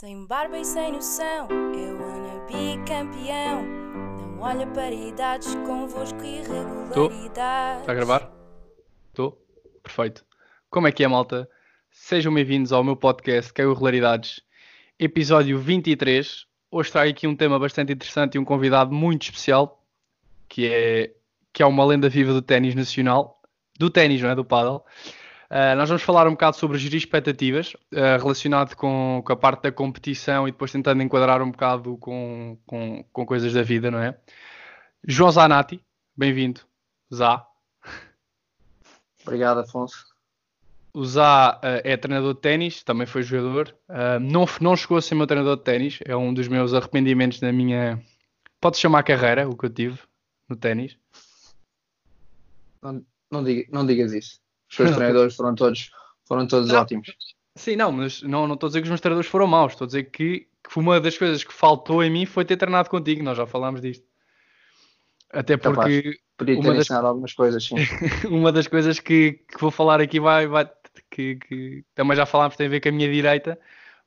Sem barba e sem noção, eu wanna be campeão. Não olha para idades, convosco irregularidades. Está a gravar? Estou? Perfeito. Como é que é, malta? Sejam bem-vindos ao meu podcast, que é o Regularidades, episódio 23. Hoje trago aqui um tema bastante interessante e um convidado muito especial, que é, que é uma lenda viva do ténis nacional. Do ténis, não é? Do paddle. Uh, nós vamos falar um bocado sobre gerir expectativas, uh, relacionado com, com, a parte da competição e depois tentando enquadrar um bocado com, com, com coisas da vida, não é? João Zanatti, bem-vindo. Zá. Obrigado, Afonso. O Zá uh, é treinador de ténis, também foi jogador. não, não chegou a ser meu treinador de ténis, é um dos meus arrependimentos na minha. Pode chamar carreira, o que eu tive no ténis. Não, não, diga, não digas isso. Os seus treinadores foram todos, foram todos não. ótimos. Sim, não, mas não, não estou a dizer que os meus treinadores foram maus. Estou a dizer que, que uma das coisas que faltou em mim foi ter treinado contigo. Nós já falámos disto. Até porque. Capaz. Podia ter uma das, ensinado algumas coisas, sim. uma das coisas que, que vou falar aqui vai, vai que, que, também já falámos, tem a ver com a minha direita,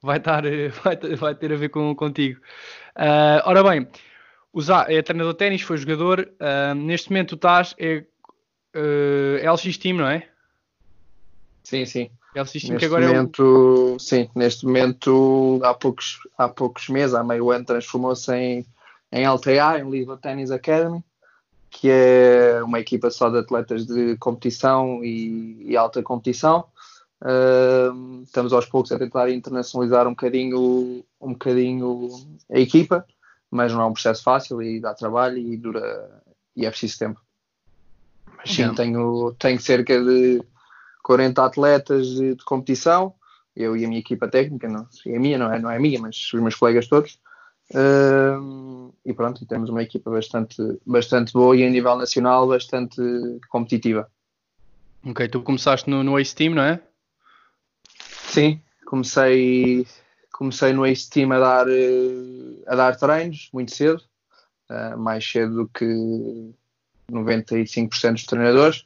vai, estar, vai, vai ter a ver com, contigo. Uh, ora bem, o Zá é treinador de ténis, foi jogador. Uh, neste momento tu estás é, uh, LX Team, não é? Sim, sim. Neste que agora momento, sim, neste momento, há poucos, há poucos meses, há meio ano, transformou-se em, em LTA, em Lisbon Tennis Academy, que é uma equipa só de atletas de competição e, e alta competição. Uh, estamos aos poucos a tentar internacionalizar um bocadinho, um bocadinho a equipa, mas não é um processo fácil e dá trabalho e dura e é preciso tempo. Mas sim, tenho, tenho cerca de 40 atletas de, de competição, eu e a minha equipa técnica, não, e a minha não é, não é a minha, mas os meus colegas todos. Uh, e pronto, temos uma equipa bastante, bastante boa e a nível nacional bastante competitiva. Ok, tu começaste no, no Ace Team, não é? Sim, comecei, comecei no Ace Team a dar, eh, a dar treinos muito cedo, uh, mais cedo do que 95% dos treinadores.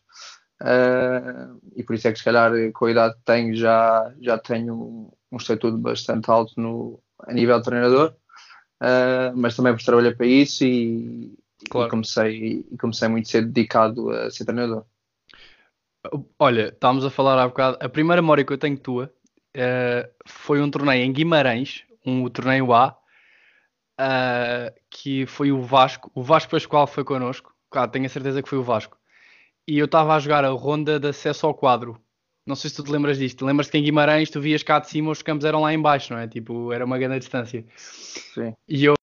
Uh, e por isso é que se calhar com a idade que tenho já, já tenho um, estatuto bastante alto no, a nível de treinador, uh, mas também porque trabalhei para isso e, Claro. e comecei, e comecei muito cedo dedicado a ser treinador. Olha, estávamos a falar há bocado. A primeira memória que eu tenho tua eh, foi um torneio em Guimarães, um torneio A, que foi o Vasco. O Vasco Pascoal foi connosco. Claro, tenho a certeza que foi o Vasco. E eu estava a jogar a ronda de acesso ao quadro. Não sei se tu te lembras disto. Lembras-te que em Guimarães tu vias cá de cima, os campos eram lá em baixo, não é? Tipo, era uma grande distância. Sim. E eu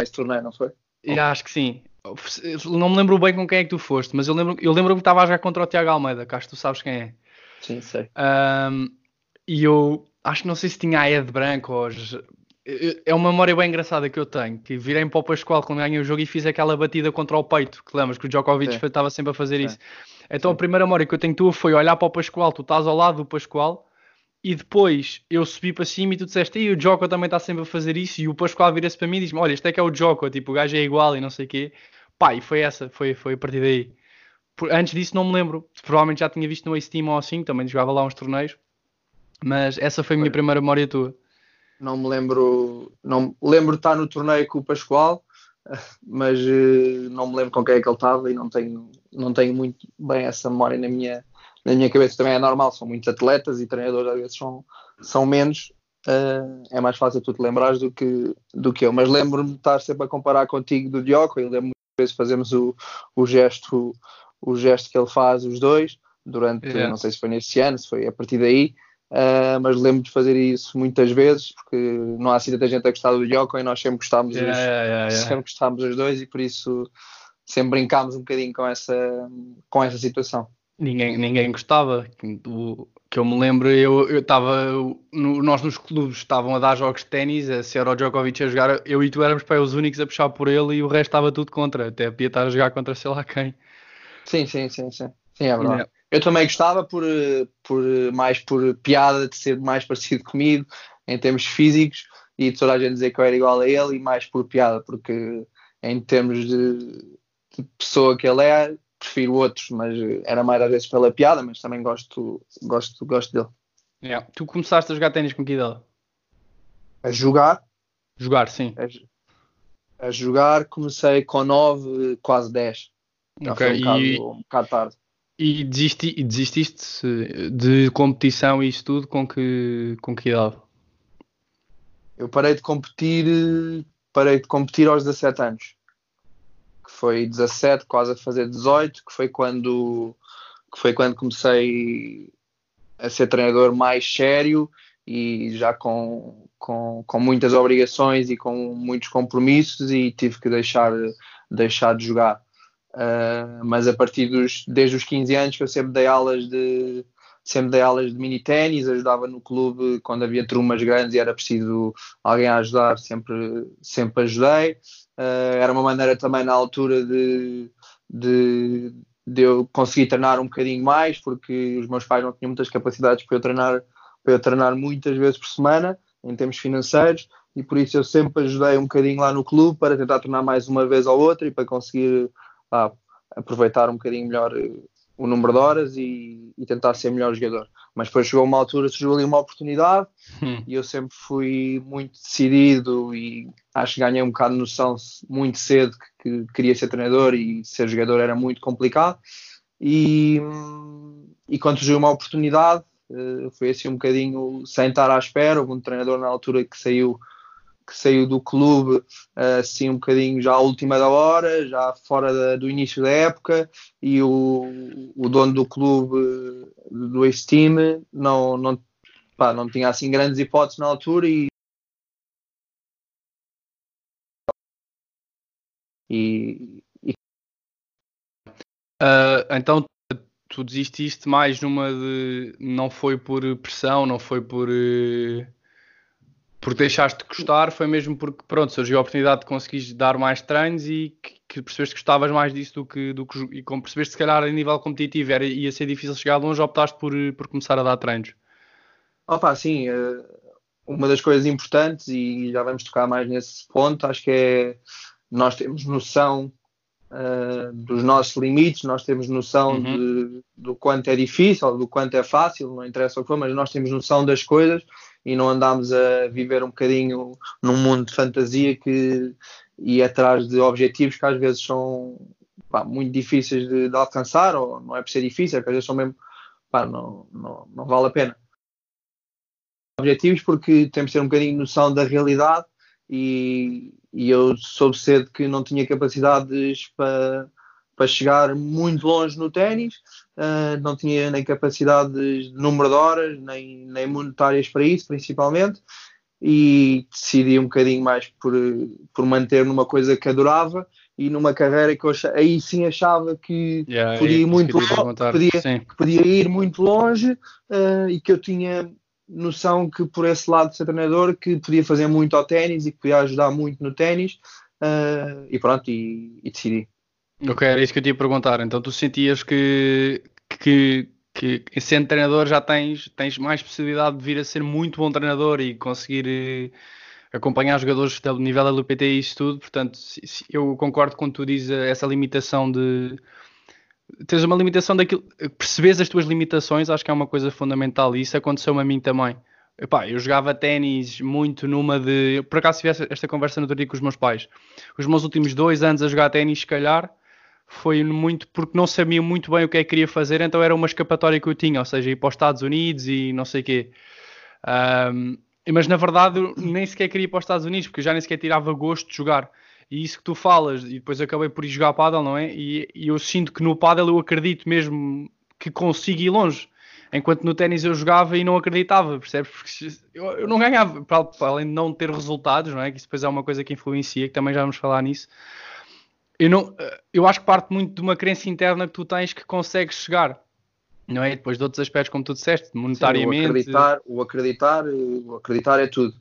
Esse torneio, não foi? e acho que sim. Não me lembro bem com quem é que tu foste, mas eu lembro, eu lembro que estava a jogar contra o Tiago Almeida, que acho que tu sabes quem é. Sim, sei. Um, e eu acho que não sei se tinha a Ed Branco ou. É uma memória bem engraçada que eu tenho. Que virei para o Pascoal quando ganhei o jogo e fiz aquela batida contra o peito. Que lembras que o Djokovic Sim. estava sempre a fazer Sim. isso. Então a primeira memória que eu tenho tua foi olhar para o Pascoal, tu estás ao lado do Pascoal. E depois eu subi para cima e tu disseste, e o Djoko também está sempre a fazer isso. E o Pascoal vira-se para mim e diz-me: Olha, este é que é o Djoko, tipo, o gajo é igual e não sei o quê. Pá, e foi essa, foi, foi a partir daí. Por- antes disso não me lembro. Provavelmente já tinha visto no Ace Team ou assim, também jogava lá uns torneios. Mas essa foi a minha Foi. primeira memória tua. Não me lembro, não lembro de estar no torneio com o Pascoal, mas eh, não me lembro com quem é que ele estava e não tenho, não tenho muito bem essa memória na minha, na minha cabeça. Também é normal, são muitos atletas e treinadores às vezes são, são menos. eh, é mais fácil tu te lembrares do que, do que eu, mas lembro-me de estar sempre a comparar contigo do Dioco e lembro-me muitas vezes fazemos o, o gesto o gesto que ele faz os dois durante, Yeah. não sei se foi nesse ano, se foi a partir daí, Uh, mas lembro de fazer isso muitas vezes porque não há assim tanta gente a gostar do Yoko e nós sempre gostámos, Yeah, os, yeah, yeah, sempre gostámos os dois e por isso sempre brincámos um bocadinho com essa, com essa situação. Ninguém, ninguém gostava. O que eu me lembro, eu estava. Nós nos clubes estavam a dar jogos de ténis, a ser o Djokovic a jogar. Eu e tu éramos para os únicos a puxar por ele e o resto estava tudo contra. Até podia estar a jogar contra sei lá quem. Sim, sim, sim, sim. Sim, é verdade. Eu também gostava por, por mais por piada de ser mais parecido comigo em termos físicos e de toda a gente dizer que eu era igual a ele e mais por piada, porque em termos de, de pessoa que ele é, prefiro outros, mas era mais às vezes pela piada, mas também gosto, gosto, gosto dele. Yeah. Tu começaste a jogar ténis com que idade? A jogar? Jogar, sim. A, a jogar comecei com 9, quase 10. Já Ok, um, bocado, e- um bocado tarde. E, desisti, e desististe de competição e isso tudo com que, com que idade? Eu parei de competir, parei de competir aos 17 anos. Que foi 17, quase a fazer 18, que foi quando que foi quando comecei a ser treinador mais sério e já com, com, com muitas obrigações e com muitos compromissos e tive que deixar, deixar de jogar. Uh, mas a partir dos desde os 15 anos que eu sempre dei aulas de sempre dei aulas de mini ténis, ajudava no clube quando havia turmas grandes e era preciso alguém a ajudar, sempre, sempre ajudei. Uh, era uma maneira também na altura de, de, de, eu conseguir treinar um bocadinho mais, porque os meus pais não tinham muitas capacidades para eu treinar, para eu treinar muitas vezes por semana, em termos financeiros, e por isso eu sempre ajudei um bocadinho lá no clube para tentar treinar mais uma vez ou outra e para conseguir ah, aproveitar um bocadinho melhor o número de horas e, e, tentar ser melhor jogador. Mas depois chegou uma altura, surgiu ali uma oportunidade Hum. e eu sempre fui muito decidido e acho que ganhei um bocado de noção muito cedo que, que queria ser treinador e ser jogador era muito complicado. E, e quando surgiu uma oportunidade, eh, foi assim um bocadinho sem estar à espera. Houve um treinador na altura que saiu que saiu do clube assim um bocadinho já à última da hora, já fora da, do início da época, e o, o dono do clube do ex-time não, não, não tinha assim grandes hipóteses na altura e, e, e... Uh, então tu desististe mais numa de não foi por pressão, não foi por uh porque deixaste de gostar, foi mesmo porque, pronto, surgiu a oportunidade de conseguires dar mais treinos e que, que percebeste que gostavas mais disso do que, do que e como percebeste, se calhar, a nível competitivo era, ia ser difícil chegar longe, optaste por, por começar a dar treinos. Opa, sim, uma das coisas importantes, e já vamos tocar mais nesse ponto, acho que é nós temos noção uh, dos nossos limites, nós temos noção Uhum. de, do quanto é difícil, do quanto é fácil, não interessa o que for, mas nós temos noção das coisas e não andamos a viver um bocadinho num mundo de fantasia que e atrás de objetivos que às vezes são pá, muito difíceis de, de, alcançar, ou não é por ser difícil, é às vezes são mesmo pá, não, não, não vale a pena. Objetivos porque temos de ter um bocadinho de noção da realidade e, e eu soube cedo que não tinha capacidades para, para chegar muito longe no ténis, uh, não tinha nem capacidades de número de horas, nem, nem monetárias para isso, principalmente, e decidi um bocadinho mais por, por manter numa coisa que adorava e numa carreira que eu achava, aí sim achava que yeah, podia ir muito longe, podia, podia ir muito longe uh, e que eu tinha noção que por esse lado de ser treinador que podia fazer muito ao ténis e que podia ajudar muito no ténis uh, e pronto, e, e decidi. Ok, era isso que eu te ia perguntar. Então tu sentias que, que, que sendo treinador já tens, tens mais possibilidade de vir a ser muito bom treinador e conseguir eh, acompanhar jogadores do nível da LPT e isso tudo. Portanto, eu concordo quando tu dizes essa limitação de tens uma limitação daquilo, percebes as tuas limitações, acho que é uma coisa fundamental e isso aconteceu-me a mim também. Epá, eu jogava ténis muito numa de. Por acaso tive esta conversa no outro dia com os meus pais. Os meus últimos dois anos a jogar ténis, se calhar, foi muito porque não sabia muito bem o que é que queria fazer, então era uma escapatória que eu tinha, ou seja, ir para os Estados Unidos e não sei o quê. Um, mas na verdade nem sequer queria ir para os Estados Unidos, porque eu já nem sequer tirava gosto de jogar. E isso que tu falas, e depois acabei por ir jogar paddle, não é? E, e eu sinto que no paddle eu acredito mesmo que consigo ir longe. Enquanto no ténis eu jogava e não acreditava, percebes? Porque eu, eu não ganhava, para, para além de não ter resultados, não é? Que isso depois é uma coisa que influencia, que também já vamos falar nisso. Eu, não, eu acho que parte muito de uma crença interna que tu tens que consegues chegar, não é? Depois de outros aspectos, como tu disseste, monetariamente. Sim, o, acreditar, o, acreditar, o acreditar é tudo.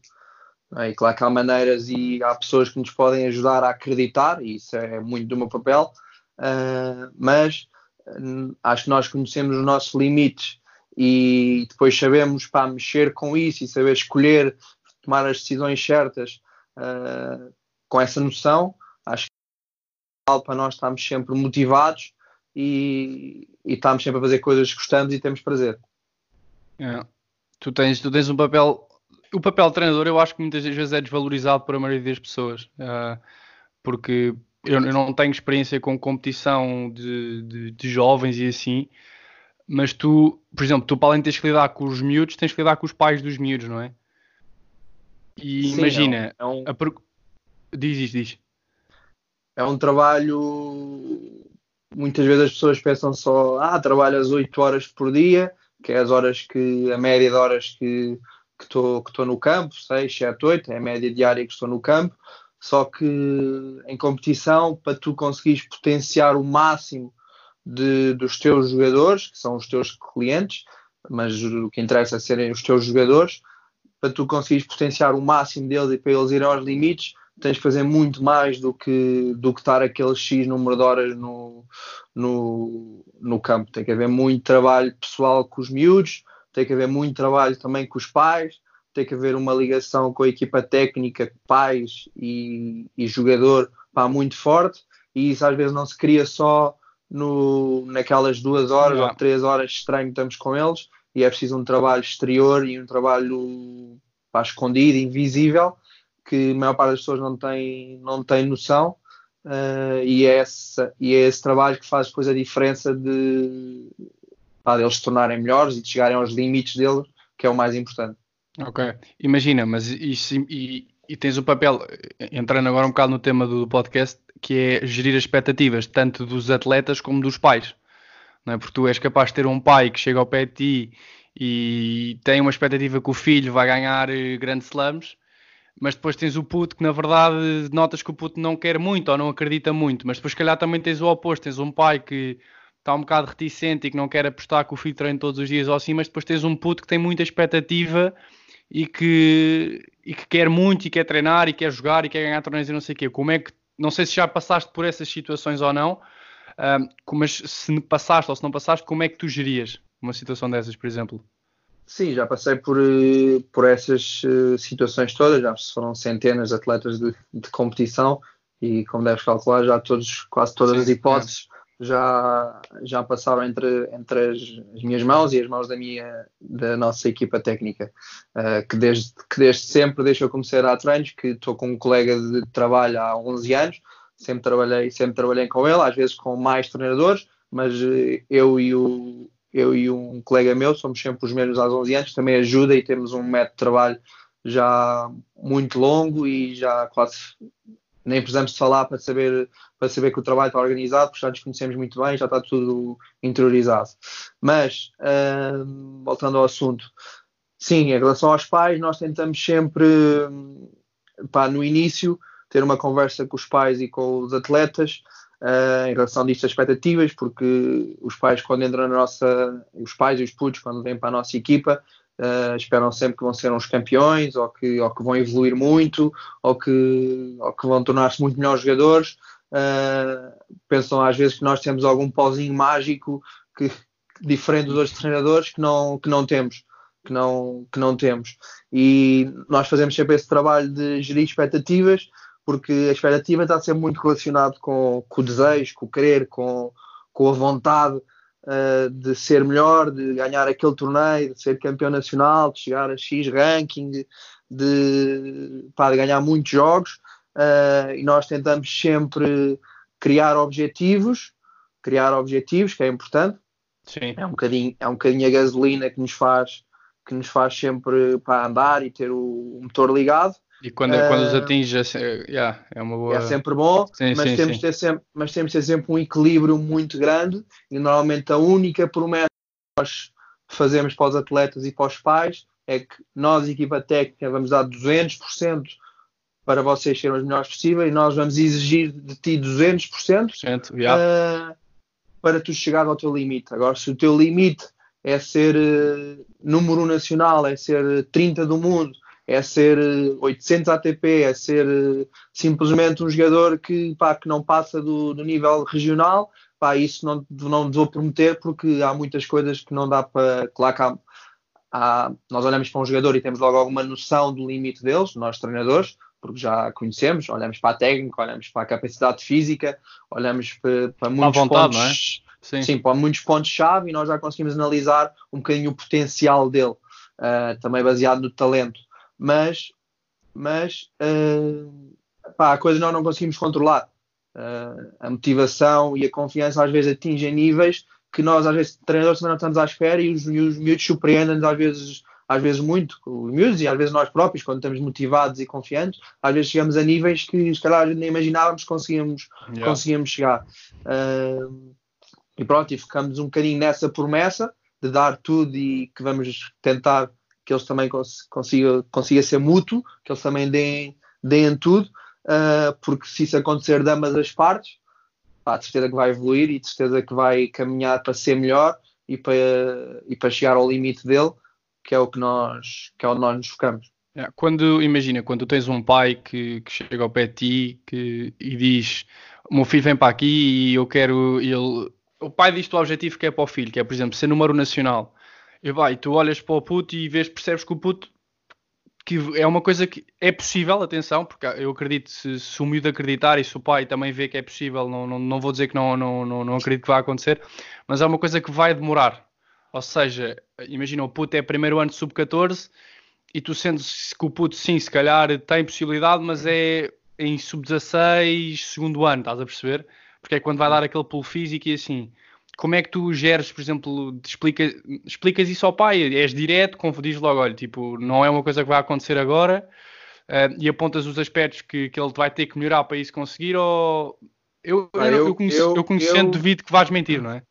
É? E claro que há maneiras e há pessoas que nos podem ajudar a acreditar, e isso é muito do meu papel, uh, mas uh, acho que nós conhecemos os nossos limites e depois sabemos para mexer com isso e saber escolher, tomar as decisões certas uh, com essa noção, acho para nós estarmos sempre motivados e, e estamos sempre a fazer coisas que gostamos e temos prazer. É. Tu, tens, tu tens um papel o papel de treinador eu acho que muitas vezes é desvalorizado por a maioria das pessoas, uh, porque eu, eu, não tenho experiência com competição de, de, de, jovens e assim, mas tu, por exemplo, tu para além de teres que lidar com os miúdos, tens que lidar com os pais dos miúdos, não é? E Sim, imagina, é um, é um... A... diz, diz, diz. É um trabalho. Muitas vezes as pessoas pensam só, ah, trabalhas 8 horas por dia, que é as horas que, a média de horas que estou que que no campo, 6, 7, 8, é a média diária que estou no campo. Só que em competição, para tu conseguires potenciar o máximo de, dos teus jogadores, que são os teus clientes, mas o que interessa é serem os teus jogadores, para tu conseguires potenciar o máximo deles e para eles irem aos limites, tens que fazer muito mais do que, do que estar aquele X número de horas no, no, no campo. Tem que haver muito trabalho pessoal com os miúdos, tem que haver muito trabalho também com os pais, tem que haver uma ligação com a equipa técnica, pais e, e jogador pá, muito forte, e isso às vezes não se cria só no, naquelas duas horas ou três horas estranho que estamos com eles, e é preciso um trabalho exterior e um trabalho pá, escondido, invisível, que a maior parte das pessoas não tem, não tem noção. Uh, e, é essa, e é esse trabalho que faz depois a diferença de pá, deles se tornarem melhores e de chegarem aos limites deles, que é o mais importante. Ok, imagina, mas isso, e, e tens o papel, entrando agora um bocado no tema do podcast, que é gerir as expectativas, tanto dos atletas como dos pais. Não é? Porque tu és capaz de ter um pai que chega ao pé de ti e tem uma expectativa que o filho vai ganhar eh, grandes slams, mas depois tens o puto que na verdade notas que o puto não quer muito ou não acredita muito, mas depois se calhar também tens o oposto, tens um pai que está um bocado reticente e que não quer apostar que o filho treine todos os dias ou assim, mas depois tens um puto que tem muita expectativa e que, e que quer muito e quer treinar e quer jogar e quer ganhar torneios e não sei o quê. Como é que, não sei se já passaste por essas situações ou não, uh, mas se passaste ou se não passaste, como é que tu gerias uma situação dessas, por exemplo? Sim, já passei por, eh, por essas uh, situações todas, já foram centenas de atletas de, de competição e como deves calcular, já todos, quase todas Sim, as hipóteses é. já, já passaram entre, entre as, as, minhas mãos e as mãos da minha da nossa equipa técnica, uh, que, desde, que desde sempre, desde que eu comecei a dar treinos, que estou com um colega de trabalho há 11 anos, sempre trabalhei, sempre trabalhei com ele, às vezes com mais treinadores, mas eu e o, eu e um colega meu somos sempre os mesmos há 11 anos, também ajuda e temos um método de trabalho já muito longo e já quase nem precisamos de falar para saber, para saber que o trabalho está organizado, porque já nos conhecemos muito bem, já está tudo interiorizado. Mas, uh, voltando ao assunto, sim, em relação aos pais, nós tentamos sempre, pá, no início, ter uma conversa com os pais e com os atletas, uh, em relação disto as expectativas, porque os pais quando entram na nossa, os pais e os putos quando vêm para a nossa equipa uh, esperam sempre que vão ser uns campeões ou que, ou que vão evoluir muito ou que, ou que vão tornar-se muito melhores jogadores. Uh, pensam às vezes que nós temos algum pozinho mágico que, diferente dos outros treinadores que não, que não temos. Que não, que não temos. E nós fazemos sempre esse trabalho de gerir expectativas, porque a expectativa está a ser muito relacionado com, com o desejo, com o querer, com, com a vontade uh, de ser melhor, de ganhar aquele torneio, de ser campeão nacional, de chegar a X ranking, de, pá, de ganhar muitos jogos. Uh, e nós tentamos sempre criar objetivos, criar objetivos, que é importante. Sim. É um bocadinho, é um bocadinho a gasolina que nos faz que nos faz sempre para andar e ter o motor ligado. E quando, uh, quando os atinge, é, yeah, é uma boa. É sempre bom, sim, mas, sim, temos sim. Ter sempre, mas temos de ter sempre um equilíbrio muito grande e normalmente a única promessa que nós fazemos para os atletas e para os pais é que nós, equipa técnica, vamos dar 200% para vocês serem os melhores possíveis e nós vamos exigir de ti 200% yeah. uh, para tu chegar ao teu limite. Agora, se o teu limite é ser uh, número 1 nacional, é ser 30 do mundo, é ser 800 eh, ATP, é ser eh, simplesmente um jogador que, pá, que não passa do, do nível regional, pá, isso não, não vou prometer porque há muitas coisas que não dá para. Claro que há, há, nós olhamos para um jogador e temos logo alguma noção do limite deles, nós treinadores, porque já conhecemos, olhamos para a técnica, olhamos para a capacidade física, olhamos para, para muitos vontade, pontos. É? Sim. Sim, para muitos pontos-chave e nós já conseguimos analisar um bocadinho o potencial dele, uh, também baseado no talento mas, mas uh, pá, a coisa nós não conseguimos controlar. Uh, a motivação e a confiança às vezes atingem níveis que nós, às vezes, treinadores também não estamos à espera e os, e os miúdos surpreendem-nos às vezes, às vezes muito, os miúdos e às vezes nós próprios, quando estamos motivados e confiantes, às vezes chegamos a níveis que, se calhar, nem imaginávamos que conseguíamos, yeah. conseguíamos chegar. Uh, e pronto, e ficamos um bocadinho nessa promessa de dar tudo e que vamos tentar que eles também cons consiga, ser mútuo, que eles também deem, deem tudo, uh, porque se isso acontecer de ambas as partes, pá, de certeza que vai evoluir e de certeza que vai caminhar para ser melhor e para, e para chegar ao limite dele, que é o que nós, que é onde nós nos focamos. Quando, imagina, quando tens um pai que, que chega ao pé de ti que, e diz o meu filho vem para aqui e eu quero, ele, o pai diz o objetivo que é para o filho, que é, por exemplo, ser número nacional. E vai, tu olhas para o puto e vês, percebes que o puto que é uma coisa que é possível, atenção, porque eu acredito, se, se o miúdo acreditar e se o pai também vê que é possível, não, não, não vou dizer que não, não, não, não acredito que vai acontecer, mas é uma coisa que vai demorar. Ou seja, imagina, o puto é primeiro ano de sub-14 e tu sentes que o puto, sim, se calhar tem possibilidade, mas é em sub-16, segundo ano, estás a perceber? Porque é quando vai dar aquele pulo físico e assim. Como é que tu geres, por exemplo, explica, explicas isso ao pai? És direto, dizes logo, olha, tipo, não é uma coisa que vai acontecer agora uh, e apontas os aspectos que, que ele vai ter que melhorar para isso conseguir ou... Eu, ah, eu, eu, conheço, eu, eu conhecendo, devido que vais mentir, não é?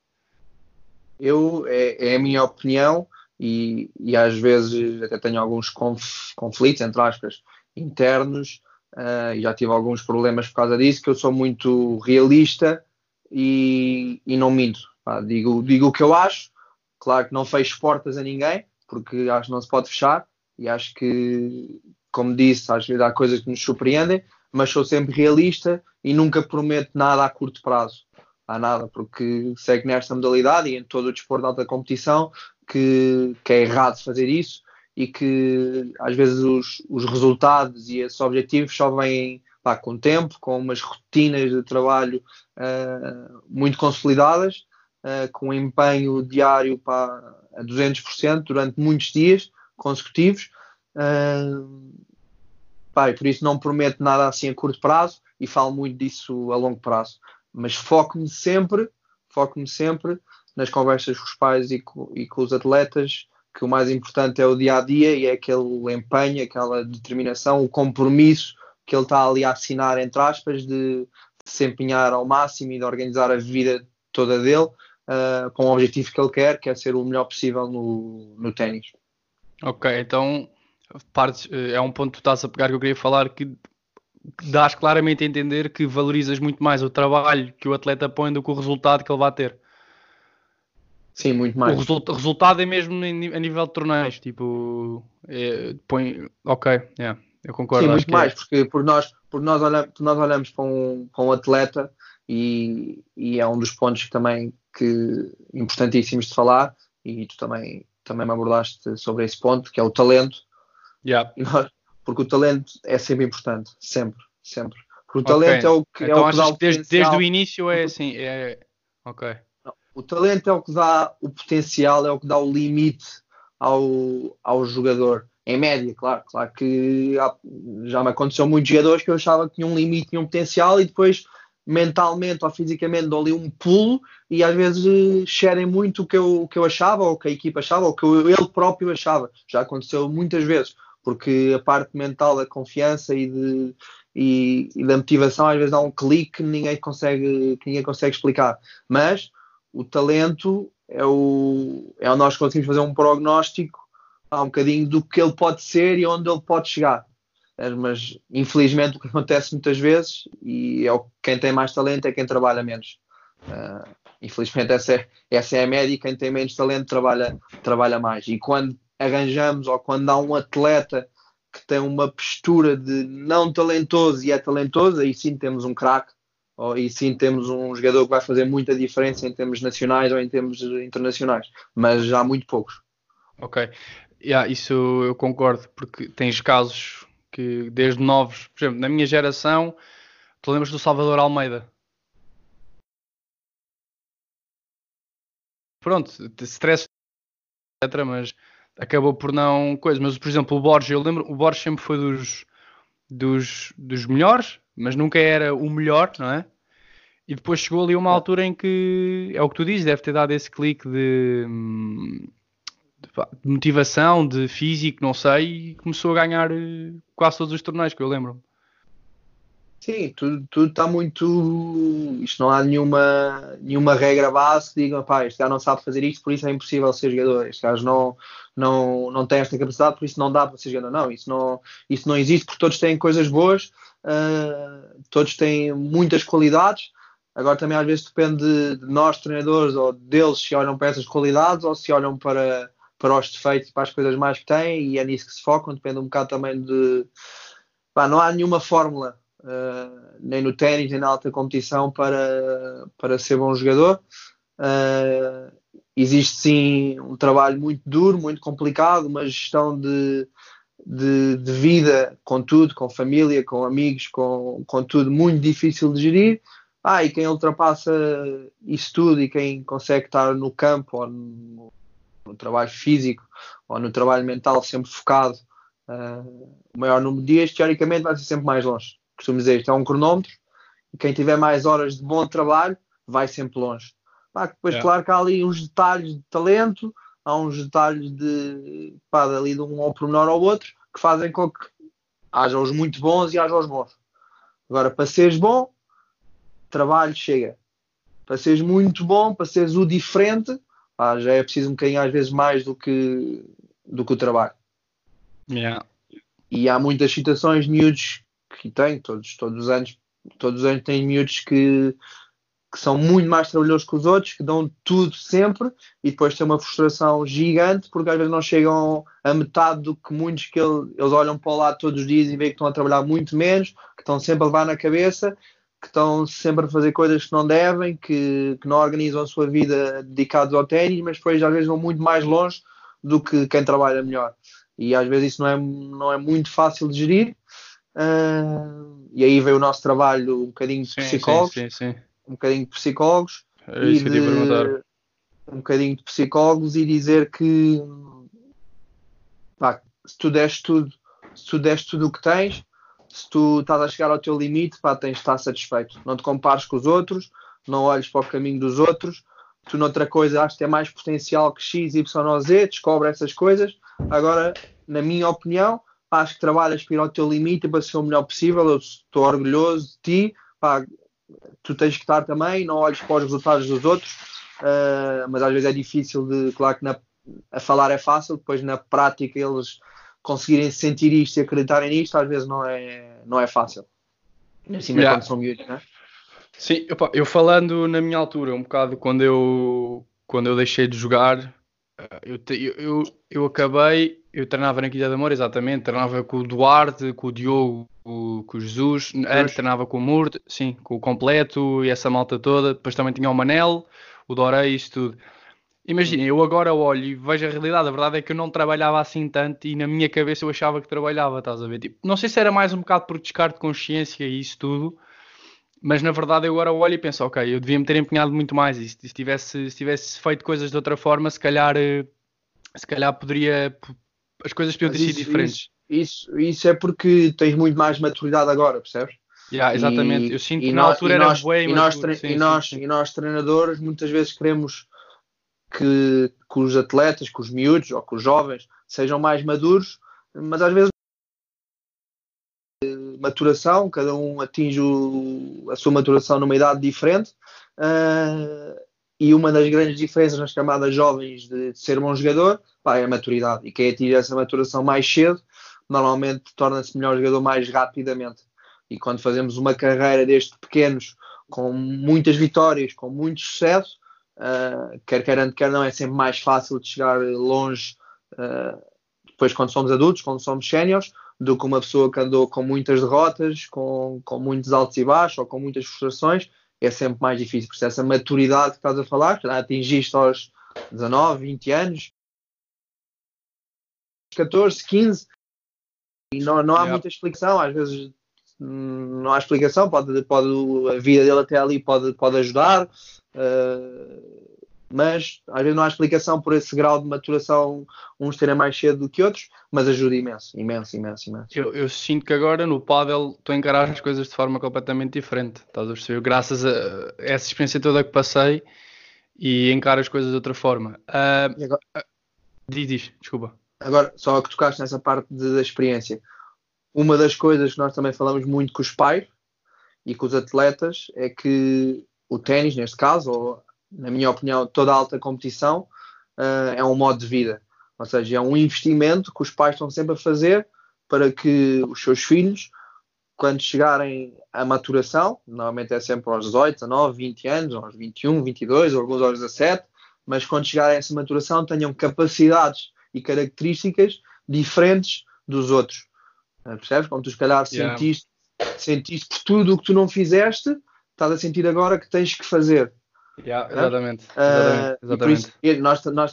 Eu, é, é a minha opinião e, e às vezes até tenho alguns conf, conflitos, entre aspas, internos uh, e já tive alguns problemas por causa disso, que eu sou muito realista e, e não minto. Pá, digo, digo o que eu acho, claro que não fecho portas a ninguém, porque acho que não se pode fechar, e acho que, como disse, às vezes há coisas que nos surpreendem, mas sou sempre realista e nunca prometo nada a curto prazo. Há nada, porque segue nesta modalidade e em todo o desporto de alta competição que, que é errado fazer isso e que às vezes os, os resultados e esses objetivos só vêm pá, com tempo, com umas rotinas de trabalho uh, muito consolidadas, uh, com empenho diário pá, a 200% durante muitos dias consecutivos. Uh, pá, e por isso não prometo nada assim a curto prazo e falo muito disso a longo prazo. Mas foco-me sempre, foco-me sempre nas conversas com os pais e com, e com os atletas que o mais importante é o dia a dia e é aquele empenho, aquela determinação, o compromisso que ele está ali a assinar, entre aspas, de, se empenhar ao máximo e de organizar a vida toda dele uh, com o objetivo que ele quer, que é ser o melhor possível no, no ténis. Ok, então partes, eh, é um ponto que tu estás a pegar que eu queria falar que dás claramente a entender que valorizas muito mais o trabalho que o atleta põe do que o resultado que ele vai ter. Sim, muito mais. O resulta resultado é mesmo a nível de torneios, tipo, é, põe, ok, yeah, eu concordo. Sim, muito mais, é. porque por nós, por nós, olhamos, por nós olhamos para um, para um atleta e, e, é um dos pontos também que importantíssimos de falar e tu também, também me abordaste sobre esse ponto, que é o talento. Yeah. Nós, porque o talento é sempre importante, sempre, sempre. Porque o talento okay. é o que, então, é o que dá o desde, desde o início é assim, é... ok. O talento é o que dá o potencial, é o que dá o limite ao, ao jogador. Em média, claro. Claro que já me aconteceu muitos jogadores que eu achava que tinham um limite, tinham um potencial e depois mentalmente ou fisicamente dão ali um pulo e às vezes xerem muito o que, eu, o que eu achava, ou o que a equipa achava, ou o que eu, ele próprio achava. Já aconteceu muitas vezes, porque a parte mental da confiança e, de, e, e da motivação às vezes dá um clique que ninguém consegue, que ninguém consegue explicar. Mas o talento é o, é o nós conseguimos fazer um prognóstico há um bocadinho do que ele pode ser e onde ele pode chegar. É, mas infelizmente o que acontece muitas vezes, e é o, quem tem mais talento é quem trabalha menos. Uh, infelizmente essa é, essa é a média e quem tem menos talento trabalha, trabalha mais. E quando arranjamos ou quando há um atleta que tem uma postura de não talentoso e é talentoso, aí sim temos um craque oh, e sim temos um jogador que vai fazer muita diferença em termos nacionais ou em termos internacionais, mas há muito poucos. Ok, yeah, isso eu concordo, porque tens casos que desde novos, por exemplo, na minha geração, tu lembras do Salvador Almeida? Pronto, stress, etc. Mas acabou por não coisa. Mas, por exemplo, o Borges, eu lembro, o Borges sempre foi dos, dos, dos melhores, mas nunca era o melhor, não é? E depois chegou ali uma altura em que, é o que tu dizes, deve ter dado esse clique de, de, de motivação, de físico, não sei, e começou a ganhar eh, quase todos os torneios que eu lembro. Sim, tudo, tudo está muito. Isto não há nenhuma, nenhuma regra base que diga, pá, este gajo não sabe fazer isto, por isso é impossível ser jogador. Este gajo não, não, não tem esta capacidade, por isso não dá para ser jogador. Não, isso não, isso não existe, porque todos têm coisas boas, uh, todos têm muitas qualidades. Agora também às vezes depende de nós, treinadores, ou deles, se olham para essas qualidades ou se olham para, para os defeitos para as coisas mais que têm, e é nisso que se focam. Depende um bocado também de. Pá, não há nenhuma fórmula uh, nem no ténis, nem na alta competição para, para ser bom jogador. Uh, existe sim um trabalho muito duro, muito complicado, uma gestão de, de, de, vida com tudo, com família, com amigos, com, com tudo muito difícil de gerir. Ah, e quem ultrapassa isso tudo e quem consegue estar no campo ou no, no trabalho físico ou no trabalho mental sempre focado uh, o maior número de dias, teoricamente vai ser sempre mais longe costumo dizer, isto é um cronómetro, e quem tiver mais horas de bom trabalho vai sempre longe. Pá, depois, é. claro que há ali uns detalhes de talento, há uns detalhes de, pá, ali de um ao pormenor ao outro, que fazem com que haja os muito bons e haja os bons. Agora, para seres bom, trabalho chega. Para seres muito bom, para seres o diferente, pá, já é preciso um bocadinho às vezes mais do que, do que o trabalho. Yeah. E há muitas situações, miúdos que tem, todos, todos os anos, todos os anos tem miúdos que, que são muito mais trabalhosos que os outros, que dão tudo sempre e depois tem uma frustração gigante porque às vezes não chegam a metade do que muitos que ele, eles olham para o lado todos os dias e veem que estão a trabalhar muito menos, que estão sempre a levar na cabeça, que estão sempre a fazer coisas que não devem, que, que não organizam a sua vida dedicados ao ténis, mas depois às vezes vão muito mais longe do que quem trabalha melhor. E às vezes isso não é, não é muito fácil de gerir, Uh, e aí veio o nosso trabalho um bocadinho de psicólogos, sim, sim, sim. um bocadinho de psicólogos é e de, um bocadinho de psicólogos e dizer que pá, se tu deste tudo, se tu deste tudo o que tens, se tu estás a chegar ao teu limite, pá, tens de estar satisfeito. Não te compares com os outros, não olhes para o caminho dos outros. Tu noutra coisa achas que é mais potencial que X, Y Z, descobre essas coisas. Agora, na minha opinião, acho que trabalhas para ir ao teu limite para ser o melhor possível. Eu estou orgulhoso de ti. Pá, tu tens que estar também, não olhes para os resultados dos outros, uh, mas às vezes é difícil de, claro que na, a falar é fácil, depois na prática eles conseguirem sentir isto e acreditarem nisto, às vezes não é, não é fácil. Assim yeah. quando são miúdos, não é? Sim, opa, eu falando na minha altura, um bocado quando eu, quando eu deixei de jogar, eu, eu, eu acabei, eu treinava na Quilha de Amor, exatamente, treinava com o Duarte, com o Diogo, com, com o Jesus, antes treinava com o Murdo, sim, com o Completo e essa malta toda, depois também tinha o Manel, o Dorei, isso tudo. Imaginem, eu agora olho e vejo a realidade, a verdade é que eu não trabalhava assim tanto e na minha cabeça eu achava que trabalhava, estás a ver? Tipo, não sei se era mais um bocado por descarte de consciência e isso tudo, mas na verdade eu agora olho e penso, ok, eu devia me ter empenhado muito mais e se tivesse, se tivesse feito coisas de outra forma, se calhar, eh, se calhar poderia, as coisas podiam ter sido diferentes. Isso, isso, isso, é porque tens muito mais maturidade agora, percebes? Yeah, exatamente, e, eu sinto que na altura era nós, e nós, sim, e, nós, sim, sim. e nós treinadores muitas vezes queremos que, que os atletas, que os miúdos ou que os jovens sejam mais maduros, mas às vezes maturação, cada um atinge o, a sua maturação numa idade diferente. Uh, e uma das grandes diferenças nas camadas jovens de, de ser bom jogador pá, é a maturidade. E quem atinge essa maturação mais cedo, normalmente torna-se melhor jogador mais rapidamente. E quando fazemos uma carreira destes pequenos, com muitas vitórias, com muito sucesso, uh, quer querendo, quer não, é sempre mais fácil de chegar longe uh, depois quando somos adultos, quando somos séniores, do que uma pessoa que andou com muitas derrotas, com, com muitos altos e baixos ou com muitas frustrações, é sempre mais difícil. Por essa maturidade que estás a falar, que atingiste aos 19, 20 anos, 14, 15, e não, não há yeah. muita explicação, às vezes não há explicação, pode, pode, a vida dele até ali pode, pode ajudar, uh, mas às vezes não há explicação por esse grau de maturação uns terem mais cedo do que outros, mas ajuda imenso, imenso, imenso, imenso. Eu, eu sinto que agora no paddle estou a encarar as coisas de forma completamente diferente, estás a perceber? Graças a essa experiência toda que passei e encaro as coisas de outra forma. Uh, agora, uh, diz, diz, desculpa. Agora, só que tocaste nessa parte da experiência. Uma das coisas que nós também falamos muito com os pais e com os atletas é que o ténis, neste caso, ou na minha opinião, toda a alta competição uh, é um modo de vida. Ou seja, é um investimento que os pais estão sempre a fazer para que os seus filhos, quando chegarem à maturação, normalmente é sempre aos 18, 19, 20 anos, aos 21, 22, ou alguns aos 17, mas quando chegarem a essa maturação tenham capacidades e características diferentes dos outros. Uh, percebes? Como tu, se calhar, yeah. sentiste, sentiste por tudo o que tu não fizeste, estás a sentir agora que tens que fazer. Yeah, exatamente. exatamente, exatamente. Uh, por isso, nós, nós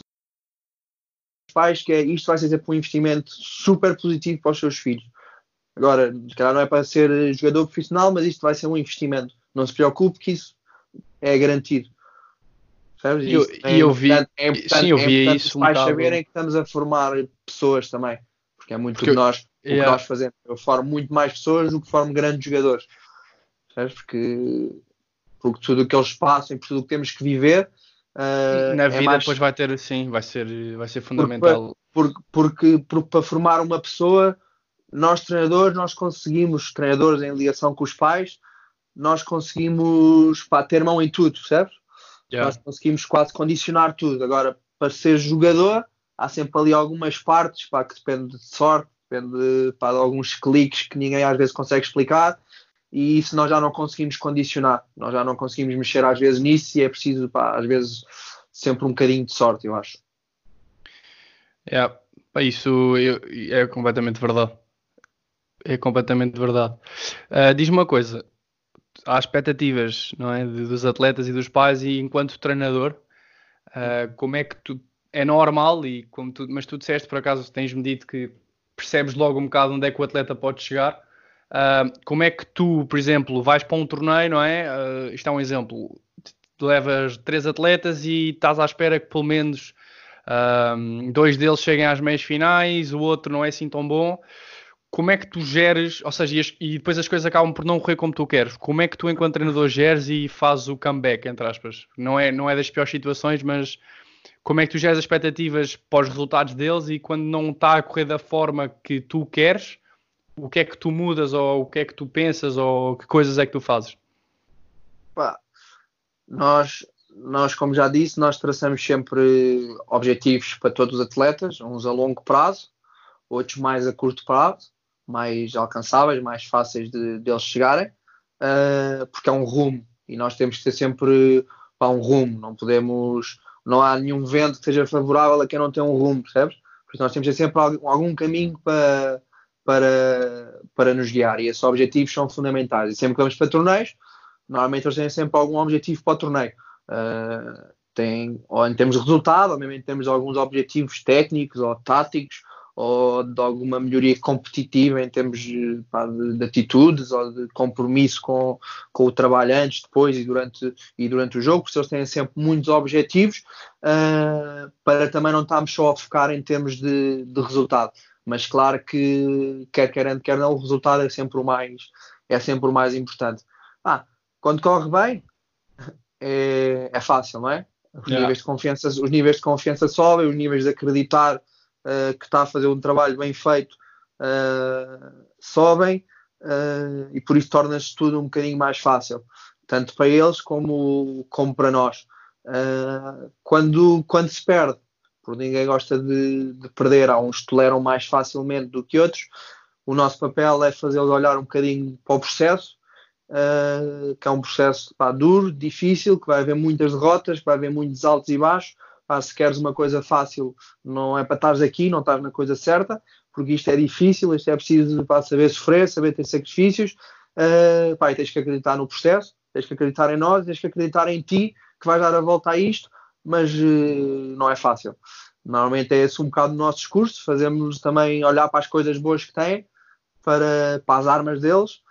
pais que é, isto vai ser sempre um investimento super positivo para os seus filhos. Agora, se calhar não é para ser jogador profissional, mas isto vai ser um investimento. Não se preocupe que isso é garantido. E eu, é eu vi, é sim, eu vi é isso. Os pais um saberem que estamos a formar pessoas também. Porque é muito Porque, de nós, yeah. o que nós fazemos. Eu formo muito mais pessoas do que formo grandes jogadores. Sabes? Porque porque tudo o que eles passam e por tudo o que temos que viver. Uh, Na vida é mais... depois vai ter, sim, vai ser, vai ser fundamental. Porque, porque, porque, para formar uma pessoa, nós treinadores, nós conseguimos, treinadores em ligação com os pais, nós conseguimos pá, ter mão em tudo, percebes? Yeah. Nós conseguimos quase condicionar tudo. Agora, para ser jogador, há sempre ali algumas partes pá, que depende de sorte, depende pá, de alguns cliques que ninguém às vezes consegue explicar e isso nós já não conseguimos condicionar, nós já não conseguimos mexer às vezes nisso e é preciso, pá, às vezes, sempre um bocadinho de sorte, eu acho. É, isso é completamente verdade. É completamente verdade. Uh, Diz-me uma coisa: há expectativas não é, dos atletas e dos pais, e enquanto treinador, uh, como é que tu. É normal, e como tu, mas tu disseste por acaso, tens-me dito que percebes logo um bocado onde é que o atleta pode chegar. Uh, como é que tu, por exemplo, vais para um torneio, não é? Uh, isto é um exemplo. Levas três atletas e estás à espera que pelo menos uh, dois deles cheguem às meias finais, o outro não é assim tão bom. Como é que tu geres, ou seja, e, depois as coisas acabam por não correr como tu queres. Como é que tu, enquanto treinador, geres e fazes o comeback, entre aspas? Não é, não é das piores situações, mas como é que tu geres as expectativas para os resultados deles e quando não está a correr da forma que tu queres, o que é que tu mudas ou o que é que tu pensas ou que coisas é que tu fazes? Pá, nós, nós, como já disse, nós traçamos sempre objetivos para todos os atletas, uns a longo prazo, outros mais a curto prazo, mais alcançáveis, mais fáceis de, de eles chegarem, uh, porque é um rumo e nós temos que ter sempre pá, um rumo, não podemos, não há nenhum vento que seja favorável a quem não tem um rumo, percebes? Porque nós temos sempre algum, algum caminho para para, para nos guiar e esses objetivos são fundamentais. E sempre que vamos para torneios, normalmente eles têm sempre algum objetivo para o torneio. Uh, tem, ou em termos de resultado, termos de alguns objetivos técnicos ou táticos, ou de alguma melhoria competitiva em termos de, pá, de, de, atitudes ou de compromisso com, com o trabalho antes, depois e durante, e durante o jogo, porque eles têm sempre muitos objetivos uh, para também não estarmos só a focar em termos de, de resultado mas claro que quer querendo, quer não, o resultado é sempre o mais, é sempre o mais importante. Ah, quando corre bem, é, é fácil, não é? Os, yeah. níveis de confiança, os níveis de confiança sobem, os níveis de acreditar uh, que está a fazer um trabalho bem feito uh, sobem uh, e por isso torna-se tudo um bocadinho mais fácil, tanto para eles como, como para nós. quando, quando se perde, porque ninguém gosta de, de, perder. Há uns que toleram mais facilmente do que outros. O nosso papel é fazê-los olhar um bocadinho para o processo, uh, que é um processo pá, duro, difícil, que vai haver muitas derrotas, que vai haver muitos altos e baixos. Pá, se queres uma coisa fácil, não é para estares aqui, não estás na coisa certa, porque isto é difícil, isto é preciso pá, saber sofrer, saber ter sacrifícios, uh, pá, tens que acreditar no processo, tens que acreditar em nós, tens que acreditar em ti, que vais dar a volta a isto, mas uh, não é fácil. Normalmente é esse um bocado o nosso discurso, fazemos também olhar para as coisas boas que têm, para, para as armas deles,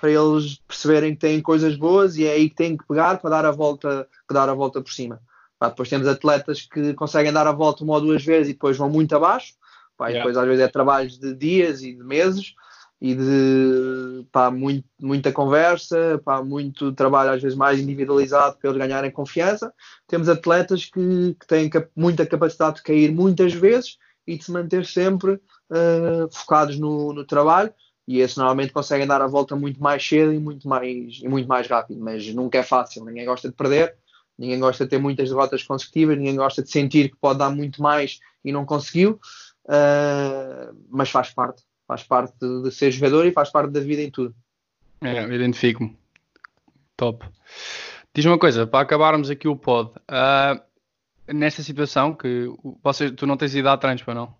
para eles perceberem que têm coisas boas e é aí que têm que pegar para dar a volta, que dar a volta por cima. Pá, depois temos atletas que conseguem dar a volta uma ou duas vezes e depois vão muito abaixo. Pá, yeah. depois às vezes é trabalhos de dias e de meses e de pá, muito, muita conversa, pá, muito trabalho às vezes mais individualizado para eles ganharem confiança. Temos atletas que, que têm muita capacidade de cair muitas vezes e de se manter sempre uh, focados no, no trabalho e esses normalmente conseguem dar a volta muito mais cedo e muito mais, e muito mais rápido, mas nunca é fácil, ninguém gosta de perder, ninguém gosta de ter muitas derrotas consecutivas, ninguém gosta de sentir que pode dar muito mais e não conseguiu, uh, mas faz parte, faz parte de ser jogador e faz parte da vida em tudo. É, identifico-me. Top. Diz-me uma coisa, para acabarmos aqui o pod, uh, nesta situação que vocês, tu não tens idade trans para não?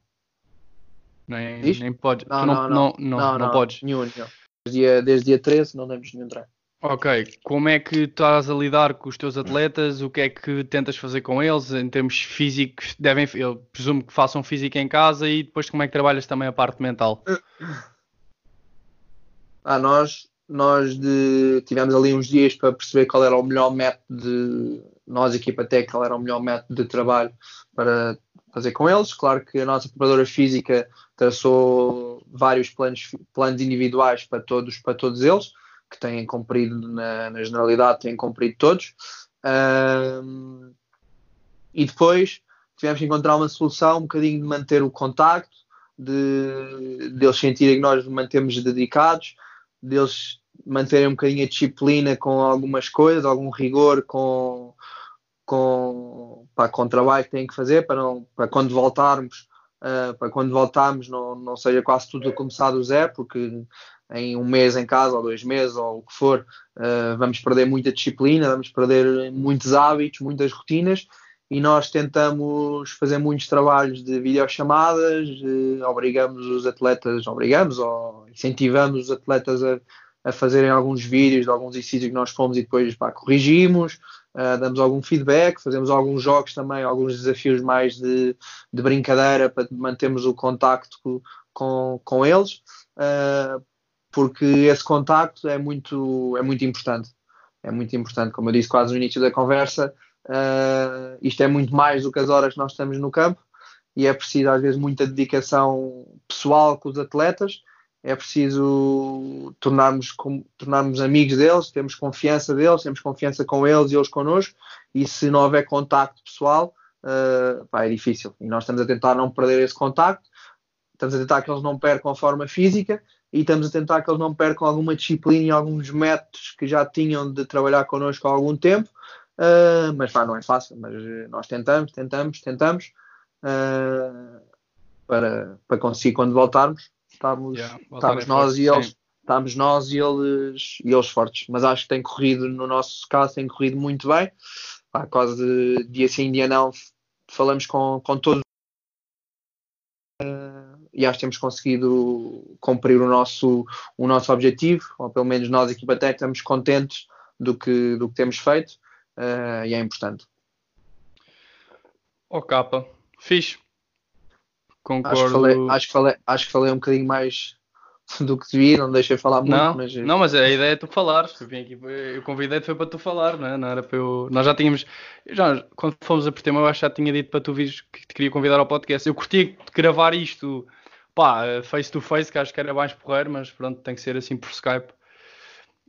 Nem, nem podes. Não, não, não, não, não, não, não podes. Nenhum, nenhum. Desde dia, desde dia 13 não demos nenhum treino. Ok, como é que estás a lidar com os teus atletas? O que é que tentas fazer com eles em termos físicos? Devem, eu presumo que façam física em casa e depois como é que trabalhas também a parte mental? Ah, nós, nós de, tivemos ali uns dias para perceber qual era o melhor método de nós, equipa técnica, qual era o melhor método de trabalho para fazer com eles. Claro que a nossa preparadora física traçou vários planos, planos individuais para todos, para todos eles, que têm cumprido na, na generalidade, têm cumprido todos. Um, e depois tivemos que encontrar uma solução, um bocadinho de manter o contacto, de, de eles sentirem que nós mantemos dedicados, deles manterem um bocadinho a disciplina com algumas coisas, algum rigor com, com, pá, com o trabalho que têm que fazer para, não, para quando voltarmos, uh, para quando voltarmos não, não seja quase tudo a começar do zero, porque em um mês em casa ou dois meses ou o que for, uh, vamos perder muita disciplina, vamos perder muitos hábitos, muitas rotinas e nós tentamos fazer muitos trabalhos de videochamadas, uh, obrigamos os atletas, obrigamos ou incentivamos os atletas a, a fazerem alguns vídeos de alguns exercícios que nós fomos e depois pá, corrigimos uh, damos algum feedback, fazemos alguns jogos também, alguns desafios mais de, de brincadeira para mantermos o contacto com, com eles, uh, porque esse contacto é muito, é muito importante. É muito importante, como eu disse quase no início da conversa, uh, isto é muito mais do que as horas que nós estamos no campo e é preciso às vezes muita dedicação pessoal com os atletas é preciso tornarmos, com, tornarmos amigos deles, temos confiança deles, temos confiança com eles e eles connosco, e se não houver contacto pessoal, uh, pá, é difícil. E nós estamos a tentar não perder esse contacto, estamos a tentar que eles não percam a forma física e estamos a tentar que eles não percam alguma disciplina e alguns métodos que já tinham de trabalhar connosco há algum tempo. Uh, mas pá, não é fácil, mas nós tentamos, tentamos, tentamos uh, para, para conseguir quando voltarmos Estamos, yeah, estamos nós e eles. Estamos nós e eles, e eles fortes. Mas acho que tem corrido, no nosso caso, tem corrido muito bem. Pá, quase dia sim, dia não, falamos com, com todos uh, e acho que temos conseguido cumprir o nosso, o nosso objetivo, ou pelo menos nós, equipa técnica, estamos contentes do que, do que temos feito uh, e é importante. Oh, capa, fixe. Concordo. Acho que, falei, acho, que falei, acho que falei um bocadinho mais do que devia, não deixei falar muito. Não, mas... não, mas a ideia é tu falares. Eu, aqui, eu convidei-te foi para tu falar, não, é? não era para eu. Nós já tínhamos. Já, quando fomos a Portema, eu acho que já tinha dito para tu vires que te queria convidar ao podcast. Eu curti gravar isto, pá, face to face, que acho que era mais porreiro, mas pronto, tem que ser assim por Skype.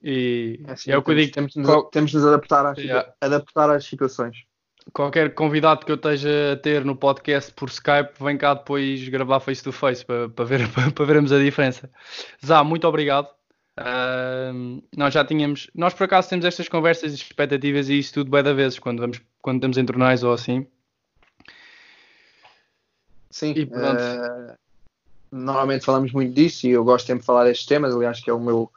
E é, assim, é o que eu digo. Temos, temos de nos adaptar às, yeah. adaptar às situações qualquer convidado que eu esteja a ter no podcast por Skype, vem cá depois gravar face to face para, para, ver, para, para vermos a diferença. Zá, muito obrigado. Uh, nós já tínhamos, nós por acaso temos estas conversas de expectativas e isso tudo bem da vezes quando, vamos, quando estamos em torneios ou assim. Sim, uh, normalmente falamos muito disso e eu gosto sempre de falar destes temas, aliás que é o meu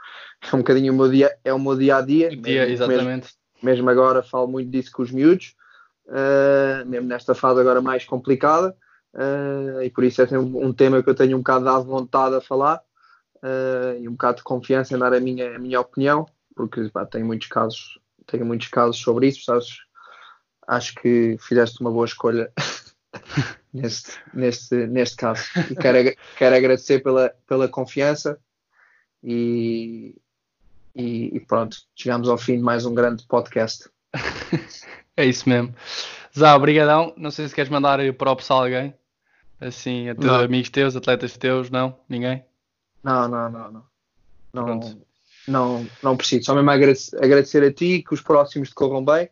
é um bocadinho o meu dia, é o meu dia a dia. dia mesmo, exatamente. Mesmo, mesmo agora falo muito disso com os miúdos uh, mesmo nesta fase agora mais complicada, uh, e por isso é um, um, tema que eu tenho um bocado de vontade a falar uh, e um bocado de confiança em dar a minha, a minha opinião, porque pá, tenho muitos casos, tenho muitos casos sobre isso, sabes? Acho que fizeste uma boa escolha neste, neste, neste caso. E quero, quero agradecer pela, pela confiança e, e, e, pronto, chegamos ao fim de mais um grande podcast. É isso mesmo. Zá, obrigadão. Não sei se queres mandar props a alguém. Assim, a teus Não. amigos teus, atletas teus, não? Ninguém? Não, não, não, não. Não, Pronto. não, não preciso. Só mesmo agradecer, agradecer a ti que os próximos te corram bem.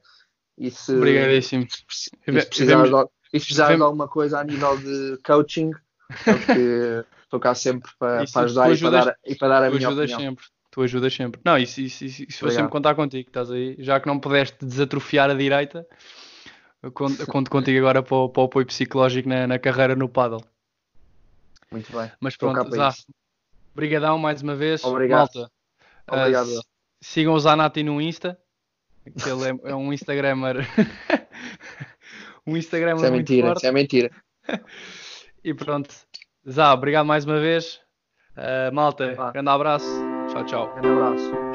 E se, Obrigadíssimo. e se E ve- precisares, vemos- de, e se precisares de alguma coisa a nível de coaching, porque estou cá sempre para, para ajudar e para, dar, e para dar a Tu minha opinião. sempre. Tu ajudas sempre. Não, isso, isso, isso, isso vou sempre contar contigo, estás aí. Já que não pudeste desatrofiar a direita, eu conto, conto contigo agora para o, para o apoio psicológico na, na carreira no paddle. Muito bem. Mas pronto, Zá, mais uma vez. Obrigado. Malta, ah, Obrigado. s- sigam o Zanati no Insta, que ele é, é um Instagrammer. um Instagrammer Isso é muito mentira, forte. isso é mentira. E pronto. Zá, obrigado mais uma vez. Ah, malta, Vá. grande abraço. Tchau, tchau. Um abraço.